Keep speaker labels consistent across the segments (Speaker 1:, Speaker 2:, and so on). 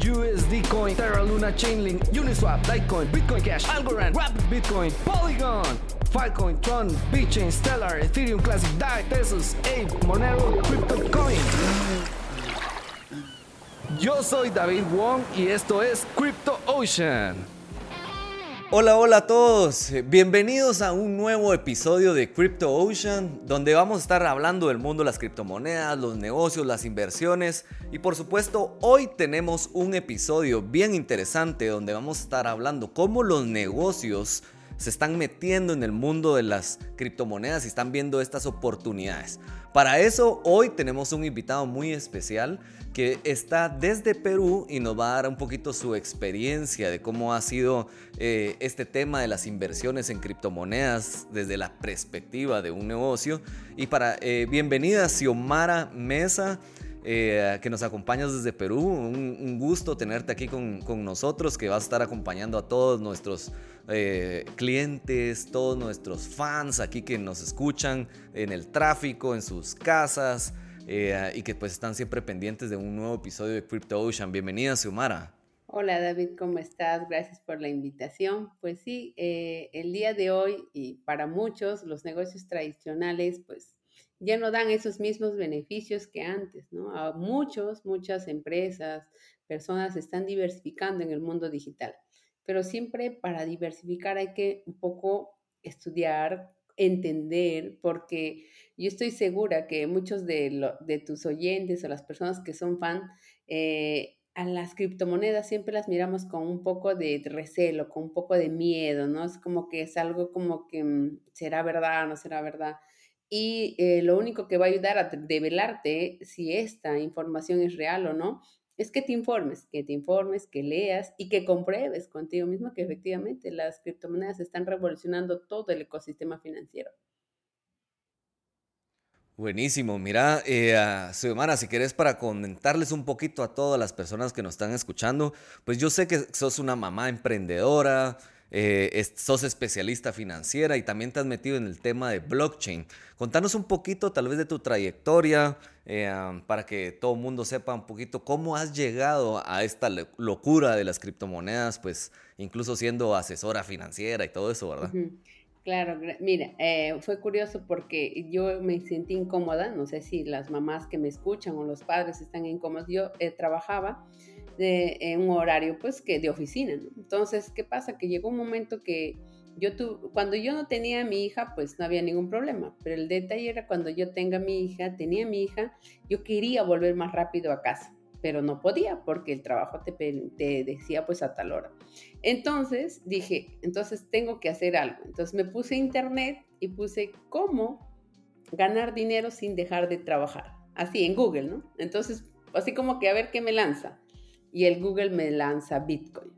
Speaker 1: USD Coin, Terra Luna, Chainlink, Uniswap, Litecoin, Bitcoin Cash, Algorand, Rapid Bitcoin, Polygon, Filecoin, Tron, BitChain, Stellar, Ethereum Classic, DAI, Tesos, Ape, Monero, CryptoCoin. Yo soy David Wong y esto es Crypto Ocean. Hola, hola a todos. Bienvenidos a un nuevo episodio de Crypto Ocean, donde vamos a estar hablando del mundo de las criptomonedas, los negocios, las inversiones y por supuesto hoy tenemos un episodio bien interesante donde vamos a estar hablando cómo los negocios se están metiendo en el mundo de las criptomonedas y están viendo estas oportunidades. Para eso hoy tenemos un invitado muy especial que está desde Perú y nos va a dar un poquito su experiencia de cómo ha sido eh, este tema de las inversiones en criptomonedas desde la perspectiva de un negocio. Y para eh, bienvenida Xiomara Mesa. Eh, que nos acompañas desde Perú. Un, gusto tenerte aquí con, nosotros, que vas a estar acompañando a todos nuestros clientes, todos nuestros fans aquí que nos escuchan en el tráfico, en sus casas, y que pues están siempre pendientes de un nuevo episodio de Crypto Ocean. Bienvenida, Xiomara.
Speaker 2: Hola David, ¿cómo estás? Gracias por la invitación. Pues sí, eh, el día de hoy y para muchos los negocios tradicionales pues ya no dan esos mismos beneficios que antes, ¿no? A muchos, muchas empresas, personas están diversificando en el mundo digital, pero siempre para diversificar hay que un poco estudiar, entender, porque yo estoy segura que muchos de, de tus oyentes o las personas que son fan, eh, a las criptomonedas siempre las miramos con un poco de recelo, con un poco de miedo, ¿no? Es como que es algo como que mm, será verdad, no será verdad. Y eh, lo único que va a ayudar a develarte si esta información es real o no, es que te informes, que te informes, que leas y que compruebes contigo mismo que efectivamente las criptomonedas están revolucionando todo el ecosistema financiero.
Speaker 1: Buenísimo, mira, eh, si quieres para comentarles un poquito a todas las personas que nos están escuchando, pues yo sé que sos una mamá emprendedora, eh, sos especialista financiera y también te has metido en el tema de blockchain. Contanos un poquito tal vez de tu trayectoria eh, para que todo el mundo sepa un poquito cómo has llegado a esta locura de las criptomonedas, pues incluso siendo asesora financiera y todo eso, ¿verdad?
Speaker 2: Claro, mira, eh, fue curioso porque yo me sentí incómoda, no sé si las mamás que me escuchan o los padres están incómodos, yo eh, trabajaba de, en un horario pues que de oficina, ¿no? Entonces, ¿qué pasa? Que llegó un momento que yo tu, cuando yo no tenía a mi hija, pues no había ningún problema, pero el detalle era cuando yo tenga a mi hija, tenía a mi hija, yo quería volver más rápido a casa pero no podía porque el trabajo te, decía pues a tal hora. Entonces dije, entonces tengo que hacer algo. Entonces me puse internet y puse cómo ganar dinero sin dejar de trabajar. Así en Google, ¿no? Entonces, así como que a ver qué me lanza. Y el Google me lanza Bitcoin.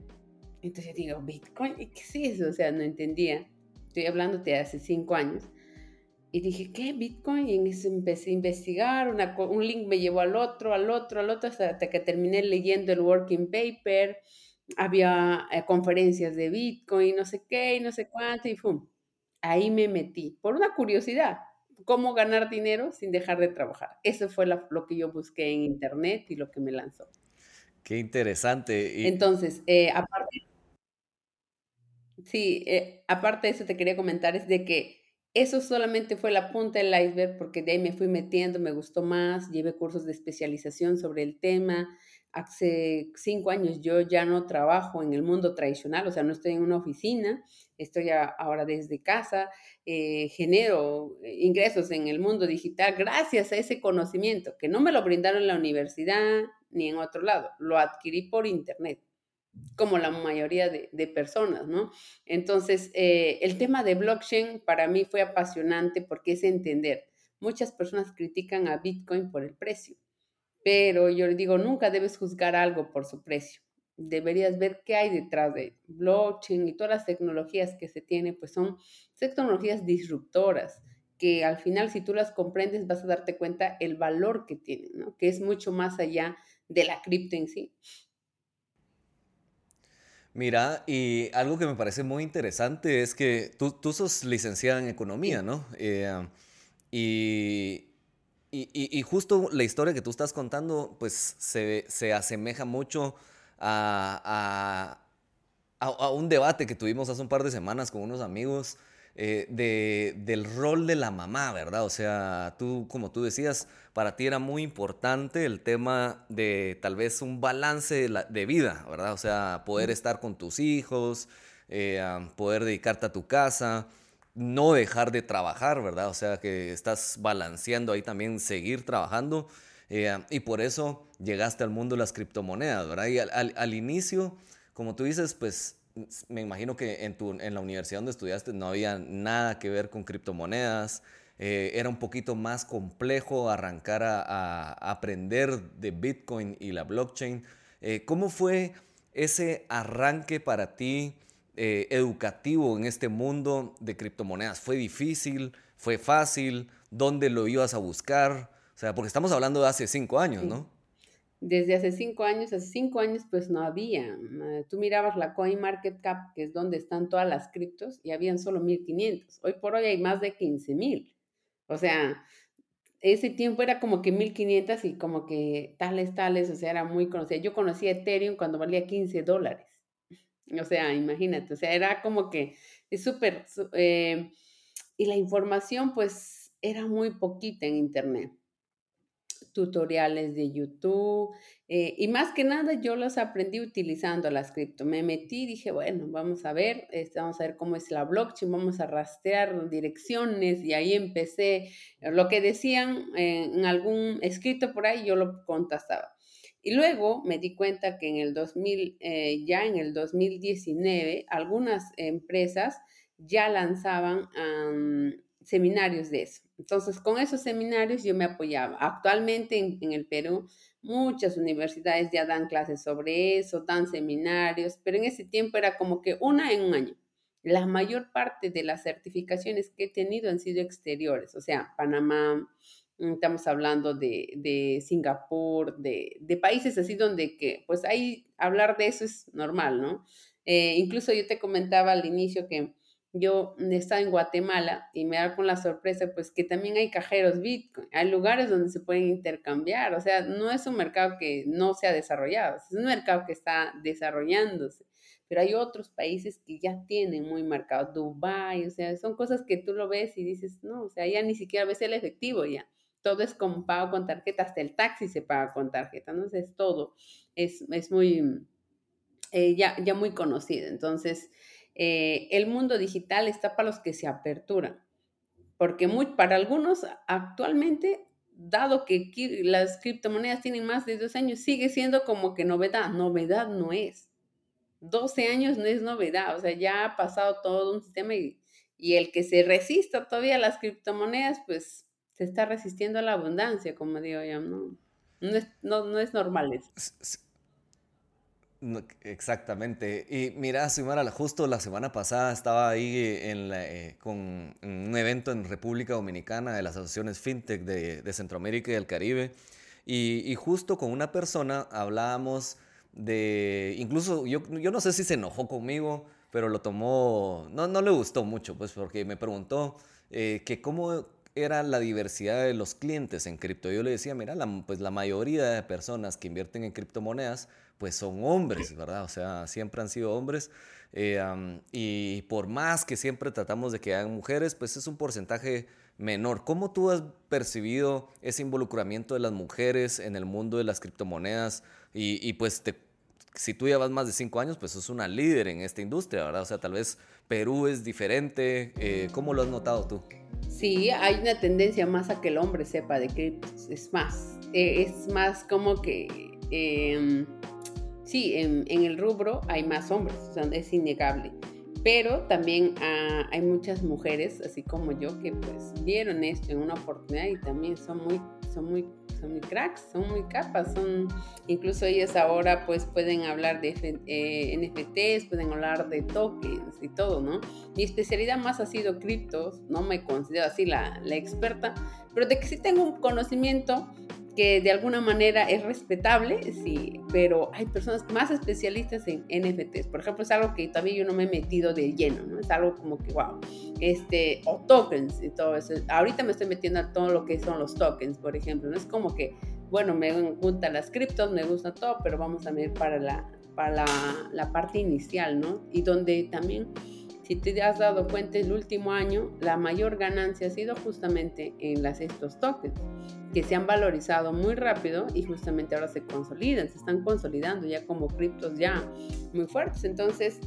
Speaker 2: Entonces digo, Bitcoin, ¿y qué es eso? O sea, no entendía. Estoy hablándote de hace cinco años. Y dije, ¿qué? Bitcoin. Y empecé a investigar, un link me llevó al otro, al otro, al otro, hasta que terminé leyendo el working paper. Había eh, conferencias de Bitcoin, no sé qué, y no sé cuánto, y ¡pum! Ahí me metí, por una curiosidad, cómo ganar dinero sin dejar de trabajar. Eso fue lo que yo busqué en internet y lo que me lanzó.
Speaker 1: Qué interesante.
Speaker 2: Entonces, eh, aparte, sí, eh, aparte de eso te quería comentar, es de que eso solamente fue la punta del iceberg porque de ahí me fui metiendo, me gustó más, llevé cursos de especialización sobre el tema. Hace cinco años yo ya no trabajo en el mundo tradicional, o sea, no estoy en una oficina, estoy ahora desde casa, eh, genero ingresos en el mundo digital gracias a ese conocimiento que no me lo brindaron en la universidad ni en otro lado, lo adquirí por internet como la mayoría de, personas, ¿no? Entonces, eh, el tema de blockchain para mí fue apasionante porque es entender. Muchas personas critican a Bitcoin por el precio, pero yo le digo, nunca debes juzgar algo por su precio. deberías ver qué hay detrás de blockchain y todas las tecnologías que se tiene, pues son tecnologías disruptoras que al final si tú las comprendes vas a darte cuenta el valor que tienen, ¿no? que es mucho más allá de la cripto en sí.
Speaker 1: Mira, y algo que me parece muy interesante es que tú, tú sos licenciada en economía, ¿no? Eh, y, y, justo la historia que tú estás contando, pues se, se asemeja mucho a, a, a, un debate que tuvimos hace un par de semanas con unos amigos eh, de, del rol de la mamá, ¿verdad? O sea, tú, como tú decías, para ti era muy importante el tema de tal vez un balance de, vida, ¿verdad? O sea, poder estar con tus hijos, eh, poder dedicarte a tu casa, no dejar de trabajar, ¿verdad? O sea, que estás balanceando ahí también seguir trabajando. Eh, y por eso llegaste al mundo de las criptomonedas, ¿verdad? Y al, al inicio, como tú dices, pues me imagino que en, tu, en la universidad donde estudiaste no había nada que ver con criptomonedas. Eh, era un poquito más complejo arrancar a, aprender de Bitcoin y la blockchain. Eh, ¿Cómo fue ese arranque para ti eh, educativo en este mundo de criptomonedas? ¿Fue difícil? ¿Fue fácil? ¿Dónde lo ibas a buscar? O sea, porque estamos hablando de hace cinco años, ¿no?
Speaker 2: Desde hace cinco años, hace cinco años pues no había. Tú mirabas la CoinMarketCap, que es donde están todas las criptos, y habían solo 1500. Hoy por hoy hay más de 15000. O sea, ese tiempo era como que 1500 y como que tales, tales, o sea, era muy conocida. Yo conocí Ethereum cuando valía 15 dólares. O sea, imagínate, o sea, era como que es súper... Eh, y la información pues era muy poquita en Internet tutoriales de YouTube eh, y más que nada yo los aprendí utilizando las cripto. Me metí y dije, bueno, vamos a ver, este, vamos a ver cómo es la blockchain, vamos a rastrear direcciones y ahí empecé, lo que decían en algún escrito por ahí, yo lo contestaba. Y luego me di cuenta que en el 2000, eh, ya en el 2019, algunas empresas ya lanzaban seminarios de eso. Entonces, con esos seminarios yo me apoyaba. Actualmente en, el Perú, muchas universidades ya dan clases sobre eso, dan seminarios, pero en ese tiempo era como que una en un año. La mayor parte de las certificaciones que he tenido han sido exteriores, o sea, Panamá, mm, estamos hablando de, Singapur, de, de, países así donde que, pues ahí hablar de eso es normal, ¿no? Eh, incluso yo te comentaba al inicio que yo estaba en Guatemala y me da con la sorpresa, pues que también hay cajeros Bitcoin, hay lugares donde se pueden intercambiar, o sea, no es un mercado que no se ha desarrollado, es un mercado que está desarrollándose, pero hay otros países que ya tienen muy marcado, Dubai, o sea, son cosas que tú lo ves y dices, no, o sea, ya ni siquiera ves el efectivo ya, todo es con pago con tarjeta, hasta el taxi se paga con tarjeta, ¿no? es todo, es, es muy, eh, ya, ya muy conocido, entonces eh, el mundo digital está para los que se aperturan, porque para algunos actualmente, dado que las criptomonedas tienen más de dos años, sigue siendo como que novedad. Novedad no es. 12 años no es novedad, o sea, ya ha pasado todo un sistema y, el que se resista todavía a las criptomonedas, pues se está resistiendo a la abundancia, como digo yo, no, no, es, no es normal eso.
Speaker 1: Exactamente. Y mira, Simara, justo la semana pasada estaba ahí en eh, con un evento en República Dominicana de las asociaciones FinTech de, Centroamérica y del Caribe. Y, justo con una persona hablábamos de, incluso yo, yo no sé si se enojó conmigo, pero lo tomó, no, no le gustó mucho, pues porque me preguntó eh, que cómo era la diversidad de los clientes en cripto. Yo le decía, mira, pues la mayoría de personas que invierten en criptomonedas pues son hombres, ¿verdad? O sea, siempre han sido hombres. Eh, y por más que siempre tratamos de que hagan mujeres, pues es un porcentaje menor. ¿Cómo tú has percibido ese involucramiento de las mujeres en el mundo de las criptomonedas? Y, pues si tú llevas más de cinco años, pues sos una líder en esta industria, ¿verdad? O sea, tal vez Perú es diferente. Eh, ¿Cómo lo has notado tú?
Speaker 2: Sí, hay una tendencia más a que el hombre sepa de criptos. Es más, eh, es más como que... Em, sí, en, el rubro hay más hombres, es innegable. Pero también ah, hay muchas mujeres, así como yo, que pues vieron esto en una oportunidad y también son muy, son muy, son muy cracks, son muy capas, son, incluso ellos ahora pues pueden hablar de eh, NFTs, pueden hablar de tokens y todo, ¿no? Mi especialidad más ha sido criptos, no me considero así la, la experta, pero de que sí tengo un conocimiento que de alguna manera es respetable, sí, pero hay personas más especialistas en NFTs. Por ejemplo, es algo que también yo no me he metido de lleno, ¿no? Es algo como que, wow, este, o tokens y todo eso. Ahorita me estoy metiendo a todo lo que son los tokens, por ejemplo, ¿no? Es como que, bueno, me gustan las criptos, me gusta todo, pero vamos a ver para la, para la, la parte inicial, ¿no? Y donde también si te has dado cuenta, el último año la mayor ganancia ha sido justamente en las, estos tokens, que se han valorizado muy rápido y justamente ahora se consolidan, se están consolidando ya como criptos ya muy fuertes. Entonces,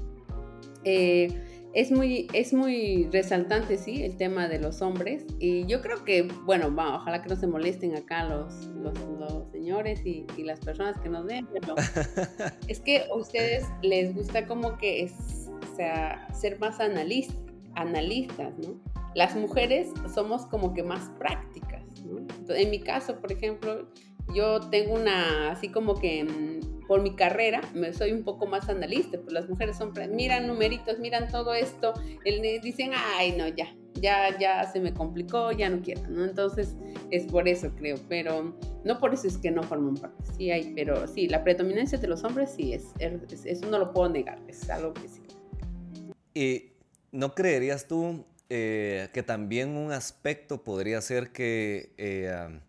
Speaker 2: eh, es muy, es muy resaltante, sí, el tema de los hombres. Y yo creo que, bueno, ojalá que no se molesten acá los, los, señores y, y, las personas que nos ven, pero es que a ustedes les gusta como que es o sea, ser más analistas, analistas, ¿no? Las mujeres somos como que más prácticas. En mi caso, por ejemplo, yo tengo una, así como que mm, por mi carrera, me soy un poco más analista, pues las mujeres son, miran numeritos, miran todo esto, dicen, ay, no, ya, ya, ya se me complicó, ya no quiero, ¿no? Entonces, es por eso creo, pero no por eso es que no forman parte, sí hay, pero sí, la predominancia de los hombres sí es, es eso no lo puedo negar, es algo que sí.
Speaker 1: ¿Y no creerías tú eh, que también un aspecto podría ser que eh,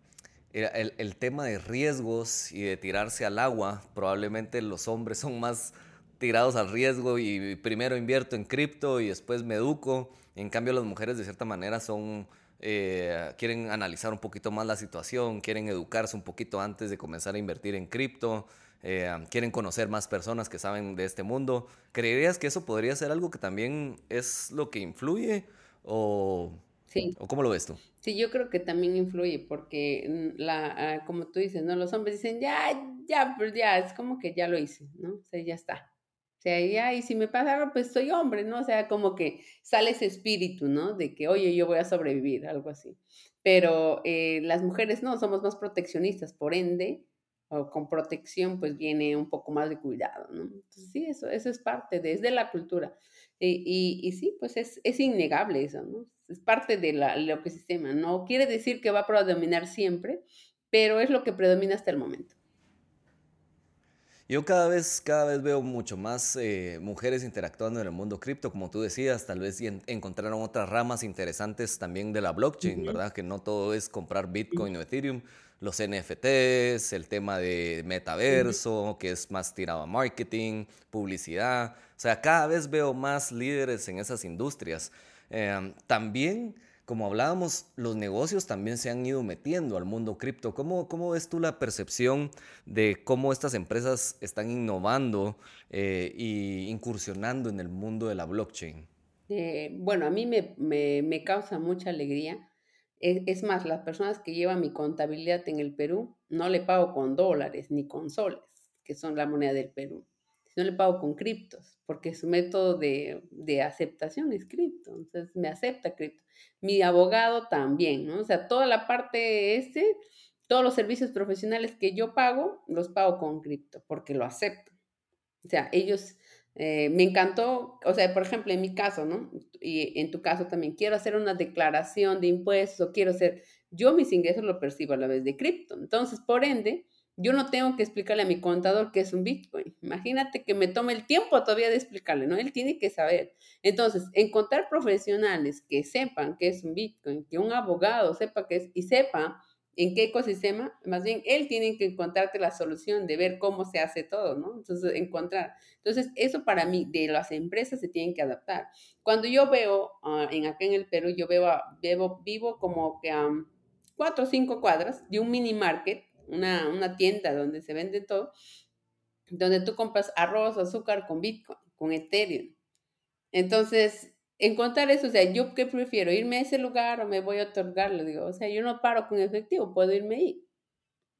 Speaker 1: el, tema de riesgos y de tirarse al agua, probablemente los hombres son más tirados al riesgo y primero invierto en cripto y después me educo. En cambio, las mujeres de cierta manera son, eh, quieren analizar un poquito más la situación, quieren educarse un poquito antes de comenzar a invertir en cripto. Eh, quieren conocer más personas que saben de este mundo. ¿Creerías que eso podría ser algo que también es lo que influye? ¿O, sí. ¿o cómo lo ves tú?
Speaker 2: Sí, yo creo que también influye porque, la, ah, como tú dices, ¿no? Los hombres dicen, ya, ya, pero ya, es como que ya lo hice, ¿no? O sea, ya está. O sea, ya, y si me pasa algo, pues soy hombre, ¿no? O sea, como que sale ese espíritu, ¿no? De que, oye, yo voy a sobrevivir, algo así. Pero eh, las mujeres no, somos más proteccionistas, por ende, o con protección, pues viene un poco más de cuidado, ¿no? Entonces, sí, eso, eso es parte desde la cultura. Y, y, sí, pues es, es, innegable eso, ¿no? Es parte del ecosistema. No quiere decir que va a predominar siempre, pero es lo que predomina hasta el momento.
Speaker 1: Yo cada vez, cada vez veo mucho más eh, mujeres interactuando en el mundo cripto, como tú decías, tal vez encontraron otras ramas interesantes también de la blockchain, ¿verdad? Que no todo es comprar Bitcoin o Ethereum, los NFTs, el tema de metaverso, que es más tirado a marketing, publicidad. O sea, cada vez veo más líderes en esas industrias. Em, también, como hablábamos, los negocios también se han ido metiendo al mundo cripto. ¿Cómo, ¿Cómo ves tú la percepción de cómo estas empresas están innovando e incursionando en el mundo de la blockchain?
Speaker 2: Eh, bueno, a mí me, me, me causa mucha alegría es, más, las personas que llevan mi contabilidad en el Perú, no le pago con dólares ni con soles, que son la moneda del Perú, sino le pago con criptos, porque su método de, de aceptación es cripto, entonces me acepta cripto. Mi abogado también, ¿no? O sea, toda la parte este, todos los servicios profesionales que yo pago, los pago con cripto, porque lo acepto. O sea, ellos eh, me encantó, o sea, por ejemplo, en mi caso, ¿no? Y en tu caso también, quiero hacer una declaración de impuestos o quiero hacer, yo mis ingresos lo percibo a la vez de cripto. Entonces, por ende, yo no tengo que explicarle a mi contador qué es un Bitcoin. Imagínate que me tome el tiempo todavía de explicarle, ¿no? Él tiene que saber. Entonces, encontrar profesionales que sepan qué es un Bitcoin, que un abogado sepa qué es y sepa en qué ecosistema, más bien él tiene que encontrarte la solución de ver cómo se hace todo, ¿no? Entonces, encontrar. Entonces, eso para mí, de las empresas se tienen que adaptar. Cuando yo veo, ah, en acá en el Perú, yo veo, veo vivo como que a cuatro o cinco cuadras de un mini market, una, una tienda donde se vende todo, donde tú compras arroz, azúcar con Bitcoin, con Ethereum. Entonces, encontrar eso, o sea, yo qué prefiero, irme a ese lugar o me voy a otorgarlo, digo, o sea, yo no paro con efectivo, puedo irme ahí.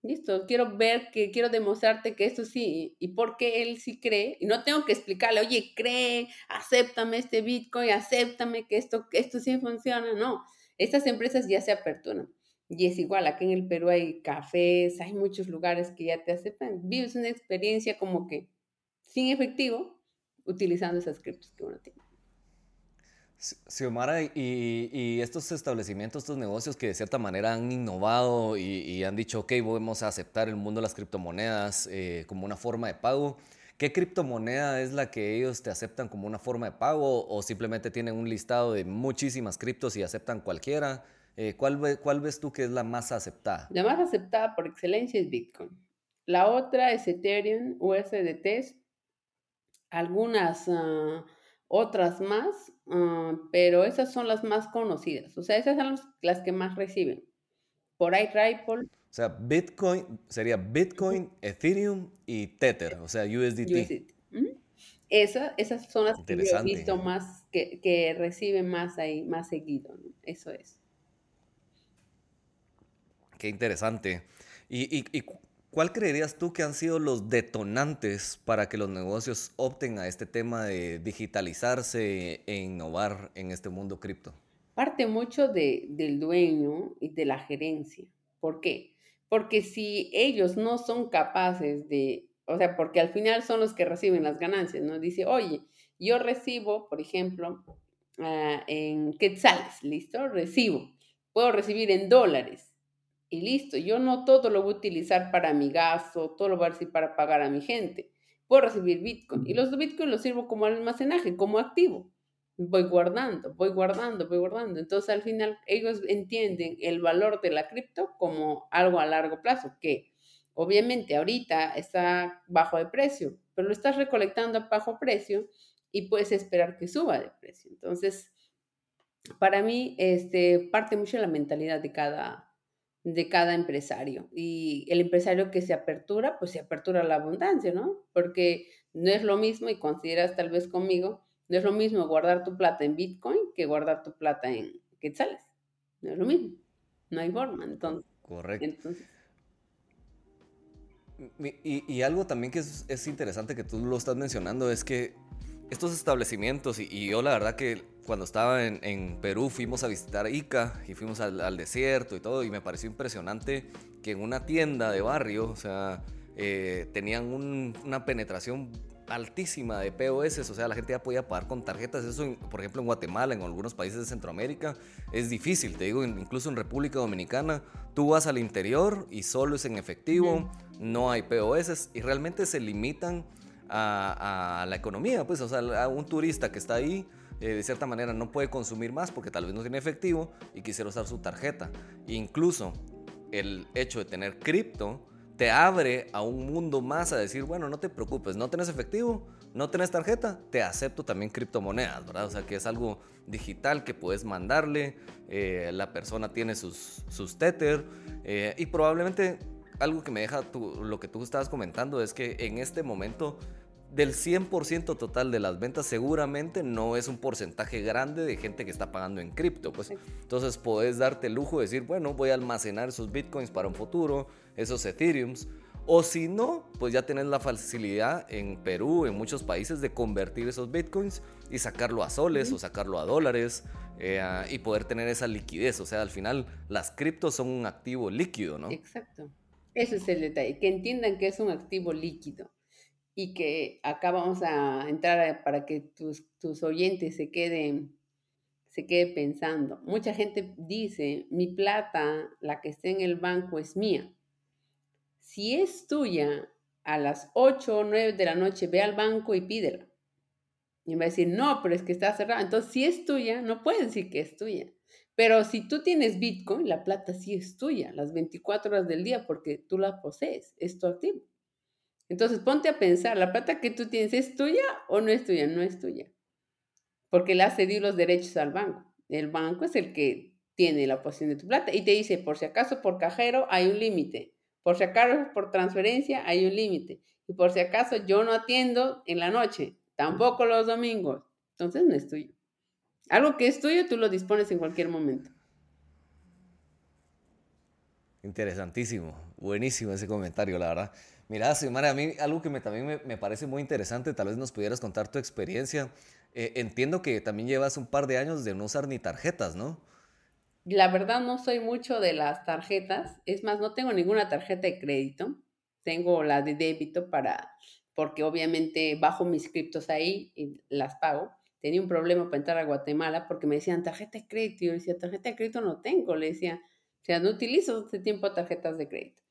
Speaker 2: Listo, quiero ver que quiero demostrarte que esto sí, y porque él sí cree, y no tengo que explicarle, oye, cree, acéptame este Bitcoin, acéptame que esto, que esto sí funciona, no. Estas empresas ya se aperturan. Y es igual, aquí en el Perú hay cafés, hay muchos lugares que ya te aceptan. Vives una experiencia como que sin efectivo, utilizando esas criptos que uno tiene.
Speaker 1: Xiomara, y, y, estos establecimientos, estos negocios que de cierta manera han innovado y, han dicho, ok, vamos a aceptar el mundo de las criptomonedas eh, como una forma de pago, ¿qué criptomoneda es la que ellos te aceptan como una forma de pago o simplemente tienen un listado de muchísimas criptos y aceptan cualquiera? Eh, ¿cuál, ¿Cuál ves tú que es la más aceptada?
Speaker 2: La más aceptada por excelencia es Bitcoin. La otra es Ethereum, USDT, algunas... Ah, otras más, ah, pero esas son las más conocidas. O sea, esas son las que más reciben. Por ahí Ripple.
Speaker 1: O sea, Bitcoin sería Bitcoin, Ethereum y Tether, o sea, USDT.
Speaker 2: esas son las que he visto más, que, reciben más ahí, más seguido. Eso es.
Speaker 1: Qué interesante. ¿Y, y, y ¿Cuál creerías tú que han sido los detonantes para que los negocios opten a este tema de digitalizarse e innovar en este mundo cripto?
Speaker 2: Parte mucho de, del dueño y de la gerencia. ¿Por qué? Porque si ellos no son capaces de, o sea, porque al final son los que reciben las ganancias, ¿no? Dice, oye, yo recibo, por ejemplo, ah, en quetzales, ¿listo? Recibo. Puedo recibir en dólares y listo. Yo no todo lo voy a utilizar para mi gasto, todo lo voy a recibir para pagar a mi gente. Puedo recibir Bitcoin y los Bitcoin los sirvo como almacenaje, como activo. Voy guardando, voy guardando, voy guardando. Entonces al final ellos entienden el valor de la cripto como algo a largo plazo, que obviamente ahorita está bajo de precio, pero lo estás recolectando a bajo precio y puedes esperar que suba de precio. Entonces, para mí, este, parte mucho de la mentalidad de cada, de cada empresario. Y el empresario que se apertura, pues se apertura a la abundancia, ¿no? Porque no es lo mismo, y consideras tal vez conmigo, no es lo mismo guardar tu plata en Bitcoin que guardar tu plata en quetzales. No es lo mismo. No hay forma, entonces.
Speaker 1: Correcto. Y, y, algo también que es, es, interesante que tú lo estás mencionando es que estos establecimientos, y, y yo la verdad que cuando estaba en, Perú fuimos a visitar Ica y fuimos al, desierto y todo y me pareció impresionante que en una tienda de barrio, o sea, eh, tenían una penetración altísima de POS, o sea, la gente ya podía pagar con tarjetas. Eso, por ejemplo, en Guatemala, en algunos países de Centroamérica, es difícil. Te digo, incluso en República Dominicana, tú vas al interior y solo es en efectivo, no hay POS y realmente se limitan a, a, la economía. Pues, o sea, a un turista que está ahí eh, de cierta manera no puede consumir más porque tal vez no tiene efectivo y quisiera usar su tarjeta. Incluso el hecho de tener cripto te abre a un mundo más a decir, bueno, no te preocupes, no tenés efectivo, no tenés tarjeta, te acepto también criptomonedas, ¿verdad? O sea que es algo digital que puedes mandarle, eh, la persona tiene sus, sus Tether eh, y probablemente algo que me deja lo que tú estabas comentando es que en este momento del 100% total de las ventas seguramente no es un porcentaje grande de gente que está pagando en cripto. Pues. Entonces puedes darte el lujo de decir, bueno, voy a almacenar esos bitcoins para un futuro, esos ethereums. O si no, pues ya tenés la facilidad en Perú, en muchos países, de convertir esos bitcoins y sacarlo a soles o sacarlo a dólares eh, y poder tener esa liquidez. O sea, al final las criptos son un activo líquido, ¿no?
Speaker 2: Exacto. Ese es el detalle, que entiendan que es un activo líquido y que acá vamos a entrar para que tus, tus oyentes se queden, se quede pensando. Mucha gente dice, mi plata, la que está en el banco, es mía. Si es tuya, a las 8 o 9 de la noche ve al banco y pídela. Y me va a decir, no, pero es que está cerrado. Entonces, si es tuya, no puedes decir que es tuya. Pero si tú tienes Bitcoin, la plata sí es tuya, las 24 horas del día, porque tú la posees, es tu activo. Entonces ponte a pensar, ¿la plata que tú tienes es tuya o no es tuya? No es tuya. Porque le has cedido los derechos al banco. El banco es el que tiene la posición de tu plata y te dice, por si acaso por cajero hay un límite. Por si acaso por transferencia hay un límite. Y por si acaso yo no atiendo en la noche, tampoco los domingos. Entonces no es tuyo. Algo que es tuyo tú lo dispones en cualquier momento.
Speaker 1: Interesantísimo, buenísimo ese comentario, la verdad. Mira, Xiomara, a mí algo que me, también me, parece muy interesante, tal vez nos pudieras contar tu experiencia. Eh, entiendo que también llevas un par de años de no usar ni tarjetas, ¿no?
Speaker 2: la verdad no soy mucho de las tarjetas. Es más, no tengo ninguna tarjeta de crédito. Tengo la de débito para, porque obviamente bajo mis criptos ahí y las pago. Tenía un problema para entrar a Guatemala porque me decían tarjeta de crédito. Y yo decía, tarjeta de crédito no tengo. Le decía, o sea, no utilizo hace tiempo tarjetas de crédito.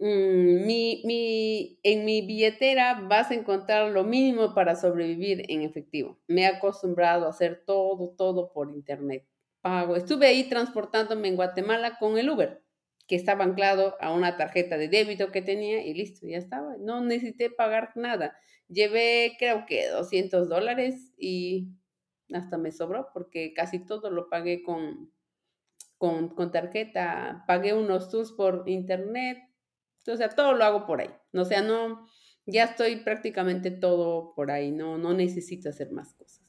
Speaker 2: Mm, mi, mi, en mi billetera vas a encontrar lo mínimo para sobrevivir en efectivo. Me he acostumbrado a hacer todo, todo por internet. Pago. Estuve ahí transportándome en Guatemala con el Uber, que estaba anclado a una tarjeta de débito que tenía y listo, ya estaba. No necesité pagar nada. Llevé creo que 200 dólares y hasta me sobró porque casi todo lo pagué con, con, con tarjeta. Pagué unos tours por internet, o sea, todo lo hago por ahí. O sea, no, ya estoy prácticamente todo por ahí, no, no necesito hacer más cosas.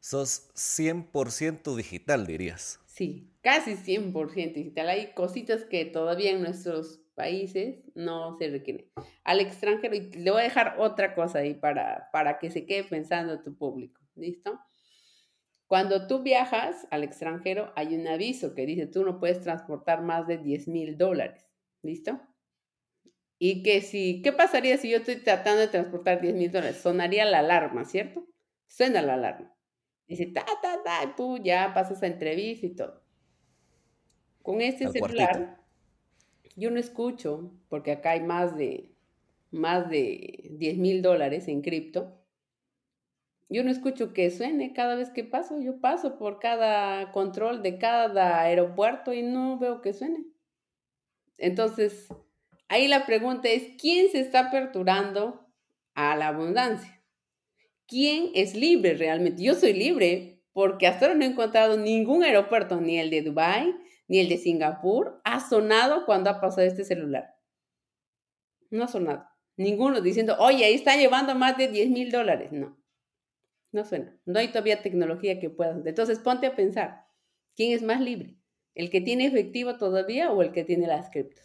Speaker 1: Sos 100% digital, dirías.
Speaker 2: Sí, casi 100% digital. Hay cositas que todavía en nuestros países no se requieren. Al extranjero, y le voy a dejar otra cosa ahí para, para que se quede pensando tu público. ¿Listo? Cuando tú viajas al extranjero, hay un aviso que dice tú no puedes transportar más de 10 mil dólares. ¿Listo? Y que si, ¿qué pasaría si yo estoy tratando de transportar 10 mil dólares? Sonaría la alarma, ¿cierto? Suena la alarma. Dice, ta, ta, ta, y ya pasas a entrevista y todo. Con este celular, yo no escucho, porque acá hay más de, más de 10 mil dólares en cripto. Yo no escucho que suene cada vez que paso. Yo paso por cada control de cada aeropuerto y no veo que suene. Entonces, ahí la pregunta es, ¿quién se está aperturando a la abundancia? ¿Quién es libre realmente? Yo soy libre porque hasta ahora no he encontrado ningún aeropuerto, ni el de Dubái, ni el de Singapur, ha sonado cuando ha pasado este celular. No ha sonado. Ninguno diciendo, oye, ahí está llevando más de 10 mil dólares. No, no suena. No hay todavía tecnología que pueda. Entonces ponte a pensar, ¿quién es más libre? ¿El que tiene efectivo todavía o el que tiene las criptos?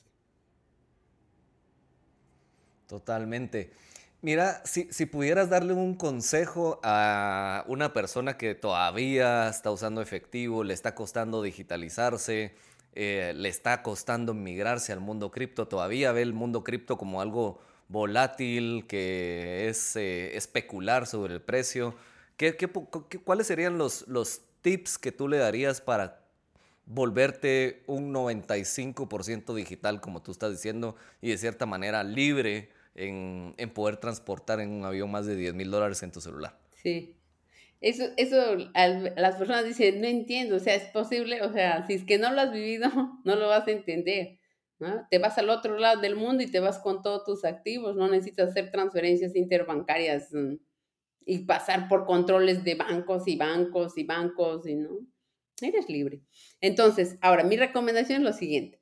Speaker 1: Totalmente. Mira, si, pudieras darle un consejo a una persona que todavía está usando efectivo, le está costando digitalizarse, eh, le está costando migrarse al mundo cripto, todavía ve el mundo cripto como algo volátil, que es eh, especular sobre el precio, ¿Qué, cuáles serían los, los tips que tú le darías para volverte un 95% digital, como tú estás diciendo, y de cierta manera libre en, poder transportar en un avión más de 10 mil dólares en tu celular.
Speaker 2: Sí. Eso, eso las personas dicen, no entiendo, o sea, es posible, o sea, si es que no lo has vivido, no lo vas a entender. Te vas al otro lado del mundo y te vas con todos tus activos, no necesitas hacer transferencias interbancarias mm, y pasar por controles de bancos y bancos y bancos y no eres libre. Entonces, ahora, mi recomendación es lo siguiente.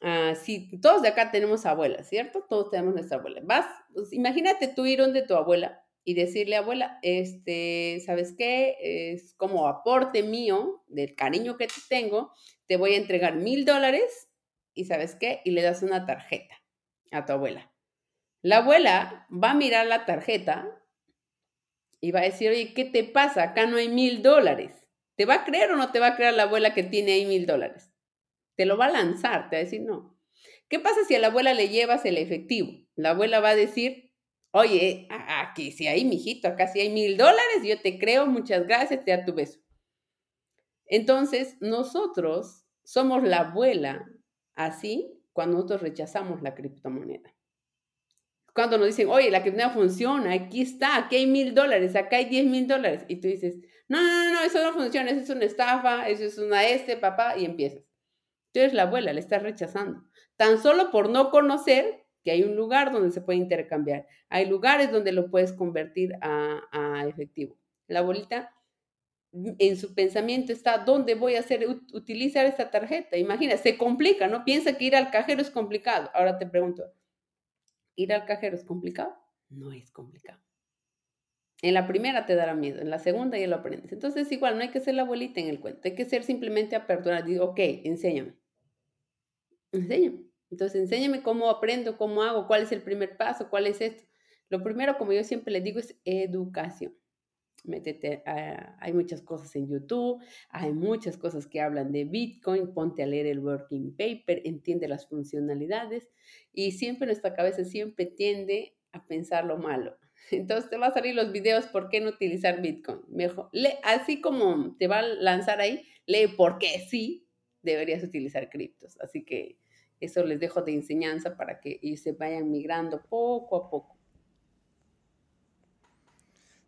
Speaker 2: Ah, si todos de acá tenemos abuela, ¿cierto? Todos tenemos nuestra abuela. Vas, pues, imagínate tú ir donde tu abuela y decirle, abuela, este, ¿sabes qué? Es como aporte mío del cariño que te tengo, te voy a entregar mil dólares y ¿sabes qué? Y le das una tarjeta a tu abuela. La abuela va a mirar la tarjeta y va a decir, oye, ¿qué te pasa? Acá no hay mil dólares. ¿Te va a creer o no te va a creer la abuela que tiene ahí mil dólares? Te lo va a lanzar, te va a decir no. ¿Qué pasa si a la abuela le llevas el efectivo? La abuela va a decir, oye, aquí sí hay, mijito, acá sí hay mil dólares, yo te creo, muchas gracias, te da tu beso. Entonces, nosotros somos la abuela así cuando nosotros rechazamos la criptomoneda. Cuando nos dicen, oye, la criptomoneda funciona, aquí está, aquí hay mil dólares, acá hay diez mil dólares, y tú dices, no, no, no, eso no funciona, eso es una estafa, eso es una este, papá, y empiezas. Tú eres la abuela, le estás rechazando. Tan solo por no conocer que hay un lugar donde se puede intercambiar. Hay lugares donde lo puedes convertir a, a efectivo. La abuelita en su pensamiento está, ¿dónde voy a hacer, utilizar esta tarjeta? Imagina, se complica, ¿no? Piensa que ir al cajero es complicado. Ahora te pregunto, ¿ir al cajero es complicado? No es complicado. En la primera te dará miedo, en la segunda ya lo aprendes. Entonces, igual, no hay que ser la abuelita en el cuento, hay que ser simplemente aperturar. Digo, ok, enséñame. Enséñame. Entonces, enséñame cómo aprendo, cómo hago, cuál es el primer paso, cuál es esto. Lo primero, como yo siempre les digo, es educación. Métete, hay muchas cosas en YouTube, hay muchas cosas que hablan de Bitcoin, ponte a leer el working paper, entiende las funcionalidades y siempre nuestra cabeza siempre tiende a pensar lo malo. Entonces te va a salir los videos, ¿por qué no utilizar Bitcoin? Mejor, así como te va a lanzar ahí, lee por qué sí deberías utilizar criptos. Así que eso les dejo de enseñanza para que ellos se vayan migrando poco a poco.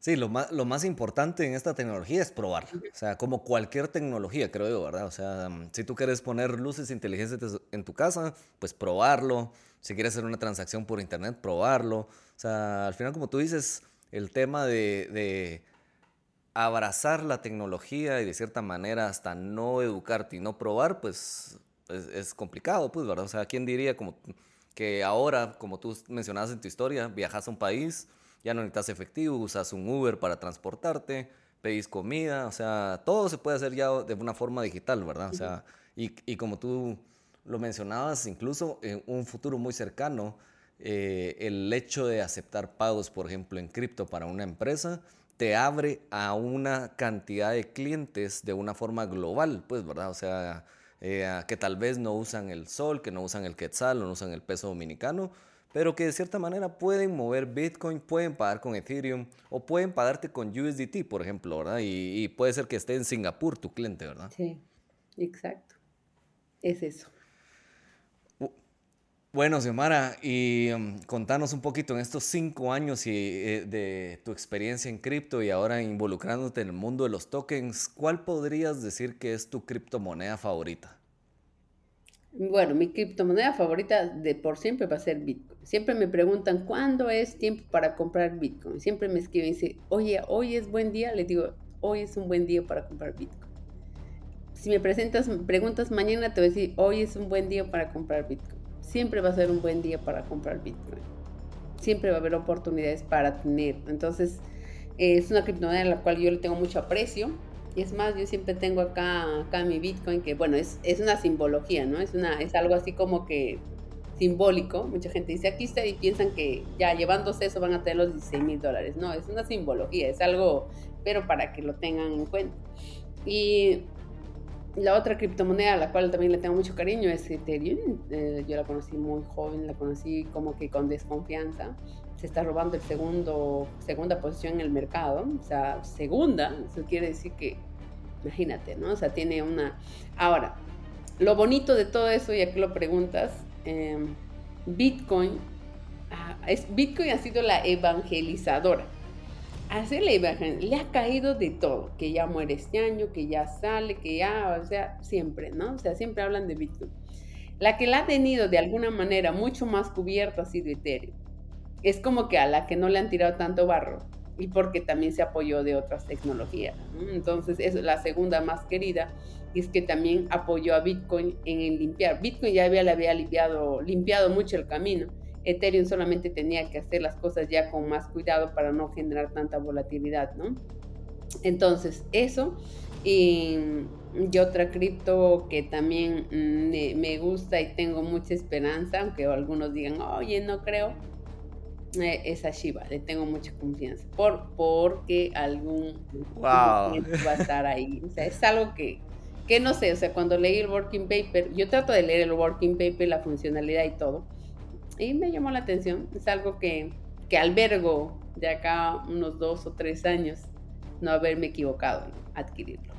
Speaker 1: Sí, lo más, lo más importante en esta tecnología es probarla. O sea, como cualquier tecnología, creo yo, ¿verdad? O sea, si tú quieres poner luces inteligentes en tu casa, pues probarlo. Si quieres hacer una transacción por internet, probarlo. O sea, al final, como tú dices, el tema de, de abrazar la tecnología y de cierta manera hasta no educarte y no probar, pues es, es complicado, pues, ¿verdad? O sea, ¿quién diría como que ahora, como tú mencionabas en tu historia, viajas a un país ya no necesitas efectivo, usas un Uber para transportarte, pedís comida, o sea, todo se puede hacer ya de una forma digital, ¿verdad? O sea, y, y como tú lo mencionabas, incluso en un futuro muy cercano, eh, el hecho de aceptar pagos, por ejemplo, en cripto para una empresa, te abre a una cantidad de clientes de una forma global, pues, ¿verdad? O sea, eh, que tal vez no usan el sol, que no usan el quetzal, no usan el peso dominicano, pero que de cierta manera pueden mover Bitcoin, pueden pagar con Ethereum o pueden pagarte con USDT, por ejemplo, ¿verdad? Y, puede ser que esté en Singapur tu cliente, ¿verdad?
Speaker 2: Sí, exacto. Es eso.
Speaker 1: Bueno, Xiomara, y um, contanos un poquito en estos cinco años y, eh, de tu experiencia en cripto y ahora involucrándote en el mundo de los tokens, ¿cuál podrías decir que es tu criptomoneda favorita?
Speaker 2: Bueno, mi criptomoneda favorita de por siempre va a ser Bitcoin. Siempre me preguntan cuándo es tiempo para comprar Bitcoin. Siempre me escriben y dicen, oye, hoy es buen día. Les digo, hoy es un buen día para comprar Bitcoin. Si me presentas preguntas mañana, te voy a decir, hoy es un buen día para comprar Bitcoin. Siempre va a ser un buen día para comprar Bitcoin. Siempre va a haber oportunidades para tener. Entonces, es una criptomoneda en la cual yo le tengo mucho aprecio y es más, yo siempre tengo acá, acá mi Bitcoin, que bueno, es, es una simbología, ¿no? Es, una, es algo así como que simbólico. Mucha gente dice, aquí está y piensan que ya llevándose eso van a tener los 16 mil dólares. No, es una simbología, es algo, pero para que lo tengan en cuenta. Y la otra criptomoneda a la cual también le tengo mucho cariño es Ethereum. Eh, yo la conocí muy joven, la conocí como que con desconfianza se está robando el segundo, segunda posición en el mercado, o sea, segunda, eso quiere decir que, imagínate, ¿no? O sea, tiene una... Ahora, lo bonito de todo eso, ya que lo preguntas, em, Bitcoin, ah, es, Bitcoin ha sido la evangelizadora. Hace la le ha caído de todo, que ya muere este año, que ya sale, que ya, o sea, siempre, ¿no? O sea, siempre hablan de Bitcoin. La que la ha tenido de alguna manera mucho más cubierta ha sido Ethereum es como que a la que no le han tirado tanto barro y porque también se apoyó de otras tecnologías. Entonces, es la segunda más querida y es que también apoyó a Bitcoin en el limpiar. Bitcoin ya había, le había limpiado, limpiado mucho el camino. Ethereum solamente tenía que hacer las cosas ya con más cuidado para no generar tanta volatilidad, ¿no? Entonces, eso. Y, otra cripto que también mm, me gusta y tengo mucha esperanza, aunque algunos digan, oye, no creo, esa Shiva, le tengo mucha confianza, por, porque algún va a estar ahí. O sea, es algo que, que no sé, o sea, cuando leí el working paper, yo trato de leer el working paper, la funcionalidad y todo, y me llamó la atención. Es algo que, que albergo de acá unos dos o tres años no haberme equivocado en adquirirlo.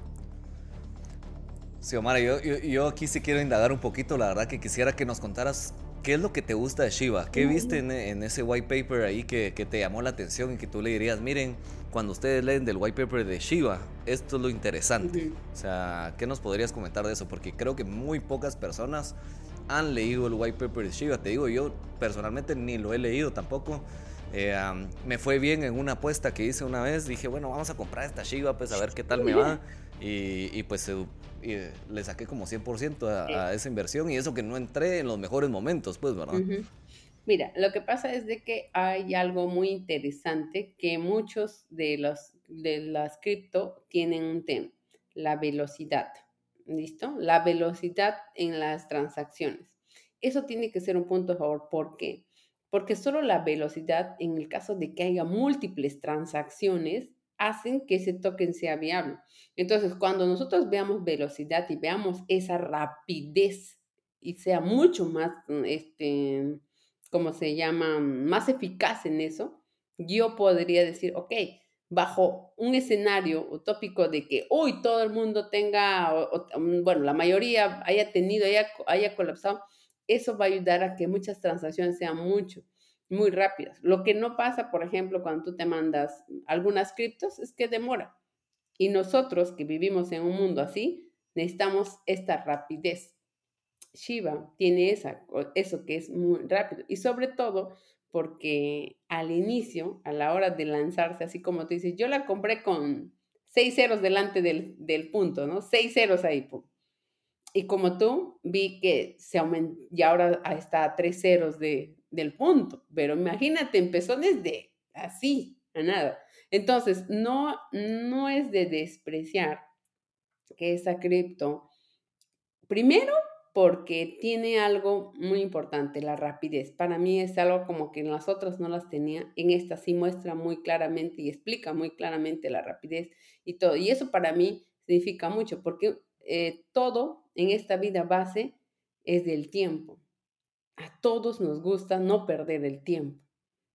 Speaker 1: Sí, Omar, yo, yo, yo, aquí sí quiero indagar un poquito, la verdad que quisiera que nos contaras ¿Qué es lo que te gusta de Shiva? ¿Qué viste en, ese white paper ahí que, te llamó la atención y que tú le dirías, miren, cuando ustedes leen del white paper de Shiva, esto es lo interesante? O sea, ¿qué nos podrías comentar de eso? Porque creo que muy pocas personas han leído el white paper de Shiva. Te digo, yo personalmente ni lo he leído tampoco. Eh, me fue bien en una apuesta que hice una vez. Dije, bueno, vamos a comprar esta Shiva, pues a ver qué tal me va. Y, y pues le saqué como 100% a, a, esa inversión y eso que no entré en los mejores momentos, pues, ¿verdad?
Speaker 2: Mira, lo que pasa es de que hay algo muy interesante que muchos de los de las cripto tienen un tema, la velocidad. ¿Listo? La velocidad en las transacciones. Eso tiene que ser un punto a favor. ¿Por qué? Porque solo la velocidad, en el caso de que haya múltiples transacciones, hacen que ese token sea viable. Entonces, cuando nosotros veamos velocidad y veamos esa rapidez y sea mucho más, mm, este, ¿cómo se llama? Más eficaz en eso, yo podría decir, ok, bajo un escenario utópico de que hoy todo el mundo tenga, mm, bueno, la mayoría haya tenido, haya, haya colapsado, eso va a ayudar a que muchas transacciones sean mucho, muy rápidas. Lo que no pasa, por ejemplo, cuando tú te mandas algunas criptos, es que demora. Y nosotros que vivimos en un mundo así, necesitamos esta rapidez. Shiba tiene esa, eso que es muy rápido. Y sobre todo porque al inicio, a la hora de lanzarse, así como tú dices, yo la compré con seis ceros delante del, del punto, ¿no? Seis ceros ahí. Y como tú, vi que se aumentó y ahora está a tres ceros de, del punto. Pero imagínate, empezó desde así, a nada. Entonces, no, no es de despreciar que esa cripto, primero, porque tiene algo muy importante, la rapidez. Para mí es algo como que en las otras no las tenía, en esta sí muestra muy claramente y explica muy claramente la rapidez y todo. Y eso para mí significa mucho, porque eh, todo en esta vida base es del tiempo. A todos nos gusta no perder el tiempo.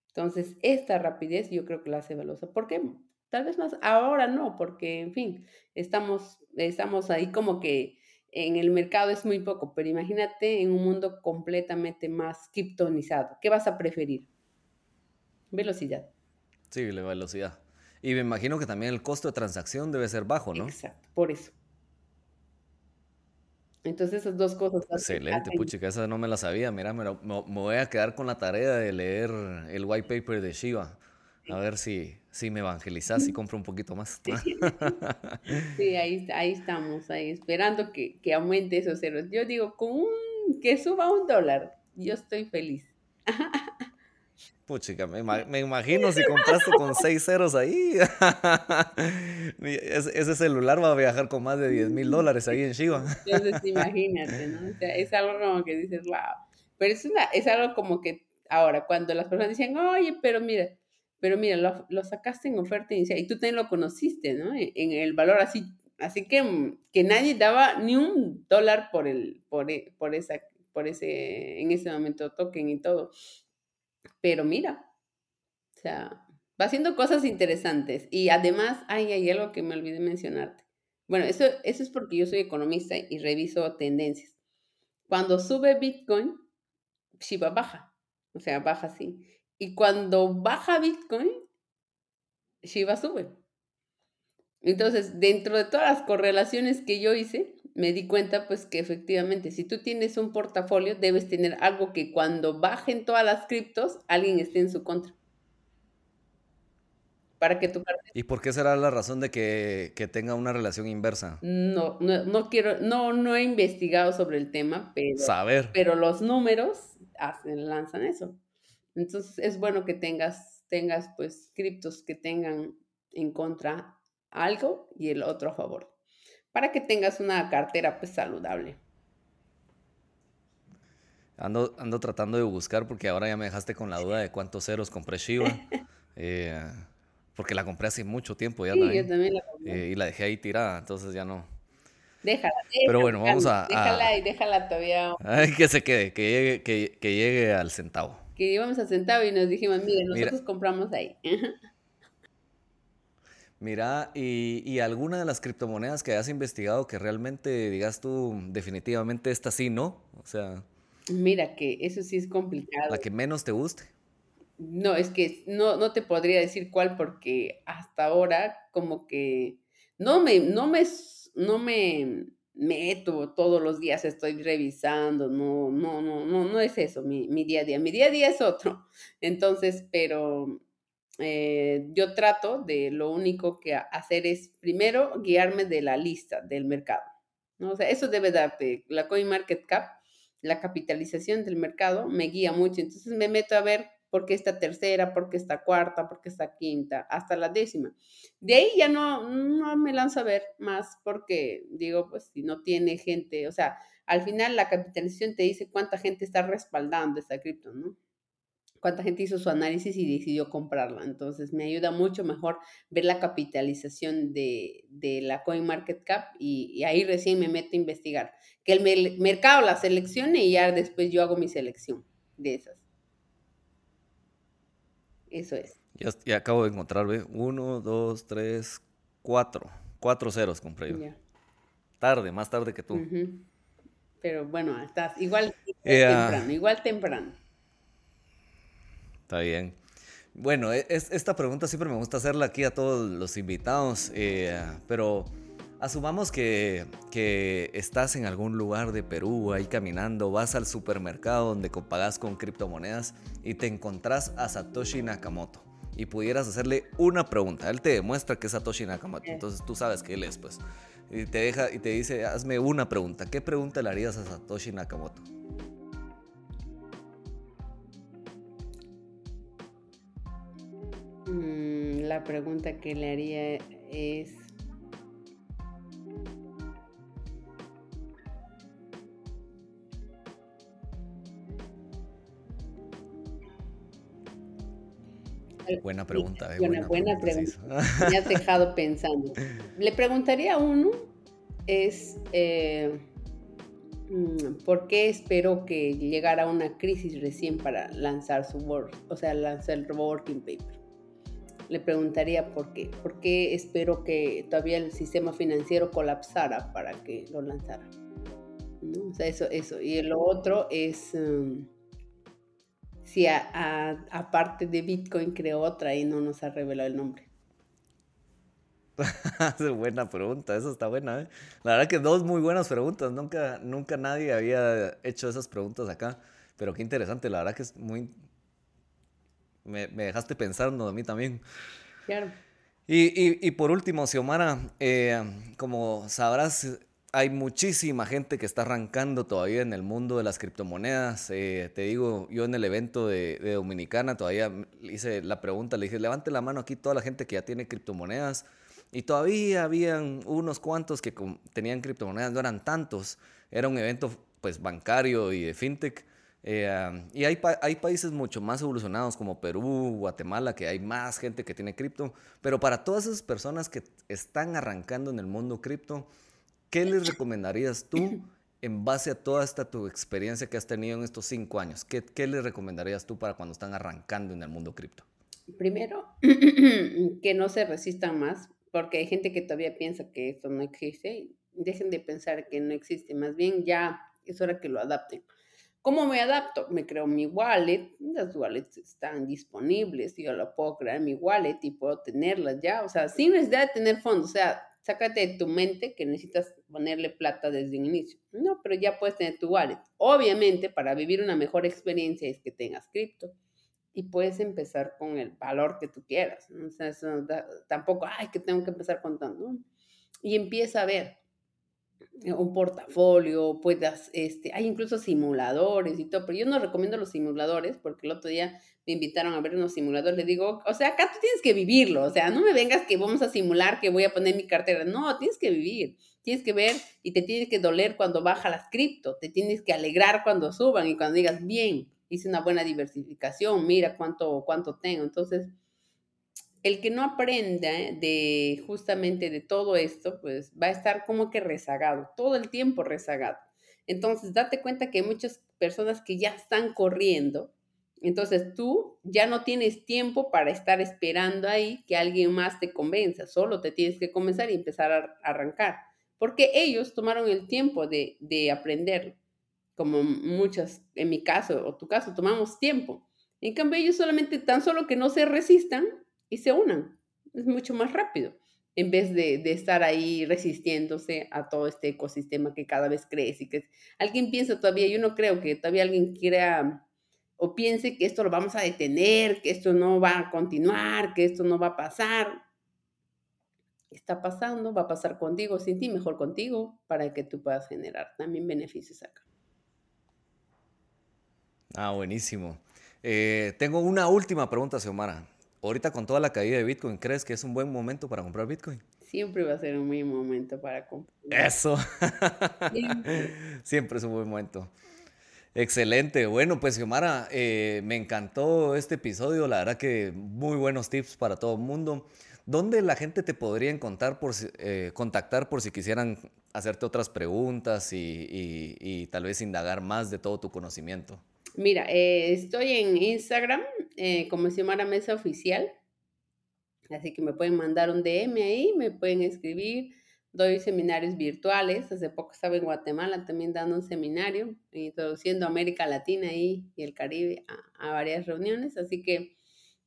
Speaker 2: Entonces, esta rapidez yo creo que la hace velosa. ¿Por qué? Tal vez más ahora no, porque, en fin, estamos, estamos ahí como que en el mercado es muy poco, pero imagínate en un mundo completamente más criptonizado. ¿Qué vas a preferir? Velocidad.
Speaker 1: Sí, la velocidad. Y me imagino que también el costo de transacción debe ser bajo, ¿no?
Speaker 2: Exacto, por eso. Entonces esas dos cosas.
Speaker 1: Excelente, puchica, esa no me la sabía. Mira, me, me, voy a quedar con la tarea de leer el white paper de Shiva. A ver si, si me evangelizas y compro un poquito más.
Speaker 2: Sí, ahí, ahí estamos, ahí esperando que, que aumente esos ceros. Yo digo, con un, que suba un dólar, yo estoy feliz.
Speaker 1: Puchica, me, me, imagino si compraste con seis ceros ahí. ese, celular va a viajar con más de 10 mil dólares ahí en Shiva.
Speaker 2: Entonces, imagínate, ¿no? O sea, es algo como que dices, wow. Pero es, una, es algo como que ahora, cuando las personas dicen, oye, pero mira, pero mira, lo, sacaste en oferta inicial y tú también lo conociste, ¿no? En, el valor así, así que, mm, que nadie daba ni un dólar por el, por, e, por esa, por ese, en ese momento token y todo. Pero mira, o sea, va haciendo cosas interesantes y además, ay, hay algo que me olvidé mencionarte. Bueno, eso, eso es porque yo soy economista y reviso tendencias. Cuando sube Bitcoin, Shiba baja, o sea, baja así. Y cuando baja Bitcoin, Shiba sube. Entonces, dentro de todas las correlaciones que yo hice, me di cuenta pues que efectivamente si tú tienes un portafolio debes tener algo que cuando bajen todas las criptos alguien esté en su contra. Para que tu
Speaker 1: ¿Y por qué será la razón de que, tenga una relación inversa?
Speaker 2: No, no, no, quiero, no, no he investigado sobre el tema, pero,
Speaker 1: Saber.
Speaker 2: pero los números hacen, lanzan eso. Entonces es bueno que tengas, tengas pues criptos que tengan en contra algo y el otro a favor, para que tengas una cartera pues saludable.
Speaker 1: Ando, ando tratando de buscar porque ahora ya me dejaste con la duda de cuántos ceros compré Shiva. Eh, porque la compré hace mucho tiempo ya
Speaker 2: sí, Yo también la compré.
Speaker 1: Eh, y la dejé ahí tirada, entonces ya no.
Speaker 2: Déjala,
Speaker 1: Pero bueno, vamos a.
Speaker 2: Déjala y déjala todavía.
Speaker 1: que se quede, que llegue, que, que llegue al centavo
Speaker 2: que íbamos a centavo y nos dijimos, mire, nosotros compramos ahí.
Speaker 1: Mira, y, alguna de las criptomonedas que has investigado que realmente digas tú, definitivamente esta sí, ¿no? O sea.
Speaker 2: Mira, que eso sí es complicado.
Speaker 1: La que menos te guste.
Speaker 2: No, es que no, no te podría decir cuál porque hasta ahora como que no me, no me, no me meto todos los días, estoy revisando, no, no, no, no, no es eso mi, día a día. Mi día a día es otro. Entonces, pero eh, yo trato de lo único que hacer es primero guiarme de la lista del mercado. O sea, eso debe darte la CoinMarketCap, la capitalización del mercado me guía mucho. Entonces me meto a ver porque esta tercera, porque esta cuarta, porque esta quinta, hasta la décima. De ahí ya no, no me lanzo a ver más porque digo, pues si no tiene gente, o sea, al final la capitalización te dice cuánta gente está respaldando esta cripto, ¿no? Cuánta gente hizo su análisis y decidió comprarla. Entonces me ayuda mucho mejor ver la capitalización de, la CoinMarketCap y, y ahí recién me meto a investigar. Que el mercado la seleccione y ya después yo hago mi selección de esas. Eso es.
Speaker 1: Ya, acabo de encontrar, ¿ve? Uno, dos, tres, cuatro. Cuatro ceros compré yo. Tarde, más tarde que tú.
Speaker 2: Pero bueno, estás igual, temprano, igual temprano.
Speaker 1: Está bien. Bueno, e, esta pregunta siempre me gusta hacerla aquí a todos los invitados, eh, pero asumamos que, que, estás en algún lugar de Perú, ahí caminando, vas al supermercado donde pagas con criptomonedas y te encontrás a Satoshi Nakamoto y pudieras hacerle una pregunta. Él te demuestra que es Satoshi Nakamoto, entonces tú sabes que él es, pues. Y te deja y te dice, hazme una pregunta. ¿Qué pregunta le harías a Satoshi Nakamoto?
Speaker 2: La pregunta que le haría es
Speaker 1: Buena pregunta.
Speaker 2: buena, buena, pregunta. Me has dejado pensando. Le preguntaría a uno, es, eh, mm, ¿por qué espero que llegara una crisis recién para lanzar su work, o sea, lanzar el working paper? Le preguntaría por qué. ¿Por qué espero que todavía el sistema financiero colapsara para que lo lanzara? O sea, eso, eso. Y lo otro es... Mm, si aparte de Bitcoin creó otra y no nos ha revelado el nombre.
Speaker 1: buena pregunta, eso está buena. ¿eh? La verdad que dos muy buenas preguntas. Nunca, nunca nadie había hecho esas preguntas acá. Pero qué interesante, la verdad que es muy... Me, dejaste pensando a mí también.
Speaker 2: Claro.
Speaker 1: Y, por último, Xiomara, eh, como sabrás, hay muchísima gente que está arrancando todavía en el mundo de las criptomonedas. Eh, te digo, yo en el evento de, Dominicana todavía hice la pregunta, le dije, levante la mano aquí toda la gente que ya tiene criptomonedas. Y todavía habían unos cuantos que tenían criptomonedas, no eran tantos. Era un evento pues bancario y de fintech. Eh, y hay, hay países mucho más evolucionados como Perú, Guatemala, que hay más gente que tiene cripto. Pero para todas esas personas que están arrancando en el mundo cripto, ¿Qué les recomendarías tú en base a toda esta tu experiencia que has tenido en estos cinco años? ¿Qué, qué les recomendarías tú para cuando están arrancando en el mundo cripto?
Speaker 2: Primero, que no se resistan más, porque hay gente que todavía piensa que esto no existe. Dejen de pensar que no existe, más bien ya es hora que lo adapten. ¿Cómo me adapto? Me creo mi wallet, las wallets están disponibles, yo lo puedo crear mi wallet y puedo tenerlas ya, o sea, sin necesidad de tener fondos, o sea, sácate de tu mente que necesitas ponerle plata desde un inicio. No, pero ya puedes tener tu wallet. Obviamente, para vivir una mejor experiencia es que tengas cripto y puedes empezar con el valor que tú quieras. O sea, tampoco, ay, que tengo que empezar contando. Y empieza a ver un portafolio, puedas, este, hay incluso simuladores y todo, pero yo no recomiendo los simuladores porque el otro día me invitaron a ver unos simuladores, le digo, o sea, acá tú tienes que vivirlo, o sea, no me vengas que vamos a simular que voy a poner mi cartera, no, tienes que vivir, tienes que ver y te tienes que doler cuando baja las cripto, te tienes que alegrar cuando suban y cuando digas, bien, hice una buena diversificación, mira cuánto, cuánto tengo, entonces el que no aprenda de justamente de todo esto, pues va a estar como que rezagado, todo el tiempo rezagado. Entonces, date cuenta que hay muchas personas que ya están corriendo. Entonces, tú ya no tienes tiempo para estar esperando ahí que alguien más te convenza. Solo te tienes que comenzar y empezar a arrancar. Porque ellos tomaron el tiempo de, de aprender. Como muchas, en mi caso o tu caso, tomamos tiempo. En cambio, ellos solamente, tan solo que no se resistan, y se unan. Es mucho más rápido en vez de, estar ahí resistiéndose a todo este ecosistema que cada vez crece y alguien piensa todavía, yo no creo que todavía alguien quiera o piense que esto lo vamos a detener, que esto no va a continuar, que esto no va a pasar. Está pasando, va a pasar contigo, sin ti, mejor contigo, para que tú puedas generar también beneficios acá.
Speaker 1: Ah, buenísimo. Eh, tengo una última pregunta, Xiomara ahorita con toda la caída de Bitcoin, ¿crees que es un buen momento para comprar Bitcoin?
Speaker 2: Siempre va a ser un buen momento para comprar.
Speaker 1: Eso. Siempre, es un buen momento. Excelente. Bueno, pues Xiomara, eh, me encantó este episodio. La verdad que muy buenos tips para todo el mundo. ¿Dónde la gente te podría encontrar por, eh, contactar por si quisieran hacerte otras preguntas y, tal vez indagar más de todo tu conocimiento?
Speaker 2: Mira, eh, estoy en Instagram como Xiomara Mesa Oficial. Así que me pueden mandar un DM ahí, me pueden escribir doy seminarios virtuales. Hace poco estaba en Guatemala también dando un seminario, introduciendo América Latina y, el Caribe a, varias reuniones. Así que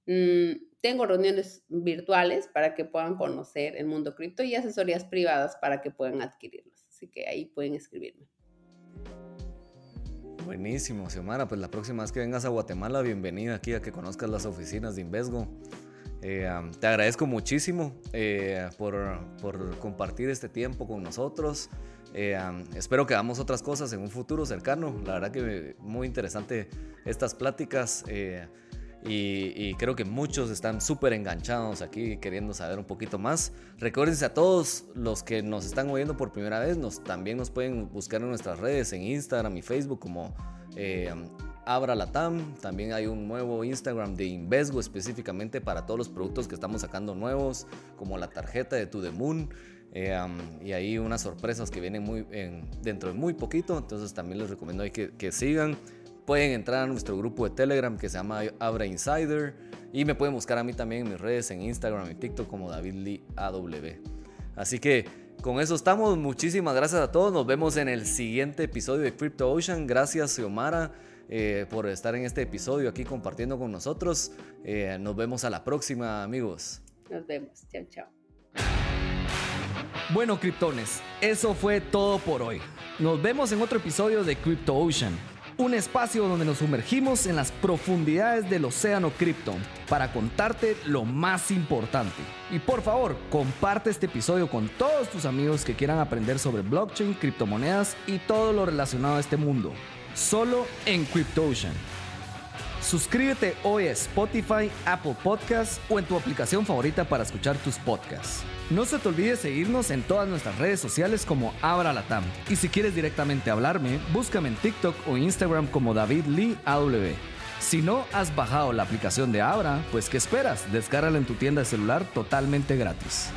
Speaker 2: mm, tengo reuniones virtuales para que puedan conocer el mundo cripto y asesorías privadas para que puedan adquirirlos. Así que ahí pueden escribirme.
Speaker 1: Buenísimo, Xiomara. Pues la próxima vez que vengas a Guatemala, bienvenida aquí a que conozcas las oficinas de Invesgo. Eh, te agradezco muchísimo eh, por, compartir este tiempo con nosotros. Eh, espero que hagamos otras cosas en un futuro cercano. La verdad que muy interesante estas pláticas y, creo que muchos están súper enganchados aquí queriendo saber un poquito más. Recuérdense a todos los que nos están oyendo por primera vez, nos, también nos pueden buscar en nuestras redes, en Instagram y Facebook como Abra Latam. También hay un nuevo Instagram de Invesgo específicamente para todos los productos que estamos sacando nuevos, como la tarjeta de To The Moon. Eh, y ahí unas sorpresas que vienen dentro de muy poquito. Entonces también les recomiendo que sigan. Pueden entrar a nuestro grupo de Telegram que se llama Abra Insider. Y me pueden buscar a mí también en mis redes, en Instagram y TikTok como David Lee AW. Así que con eso estamos. Muchísimas gracias a todos. Nos vemos en el siguiente episodio de Crypto Ocean. Gracias, Xiomara. Eh, por estar en este episodio aquí compartiendo con nosotros. Eh, nos vemos a la próxima, amigos.
Speaker 2: Nos vemos. Chao, chao.
Speaker 1: Bueno, criptones, eso fue todo por hoy. Nos vemos en otro episodio de Crypto Ocean, un espacio donde nos sumergimos en las profundidades del océano cripto para contarte lo más importante. Y por favor, comparte este episodio con todos tus amigos que quieran aprender sobre blockchain, criptomonedas y todo lo relacionado a este mundo solo en CryptoOcean. Suscríbete hoy a Spotify, Apple Podcasts o en tu aplicación favorita para escuchar tus podcasts. No se te olvide seguirnos en todas nuestras redes sociales como Abra Latam. Y si quieres directamente hablarme, búscame en TikTok o Instagram como David Lee AW. Si no has bajado la aplicación de Abra, pues ¿qué esperas? Descárgala en tu tienda de celular totalmente gratis.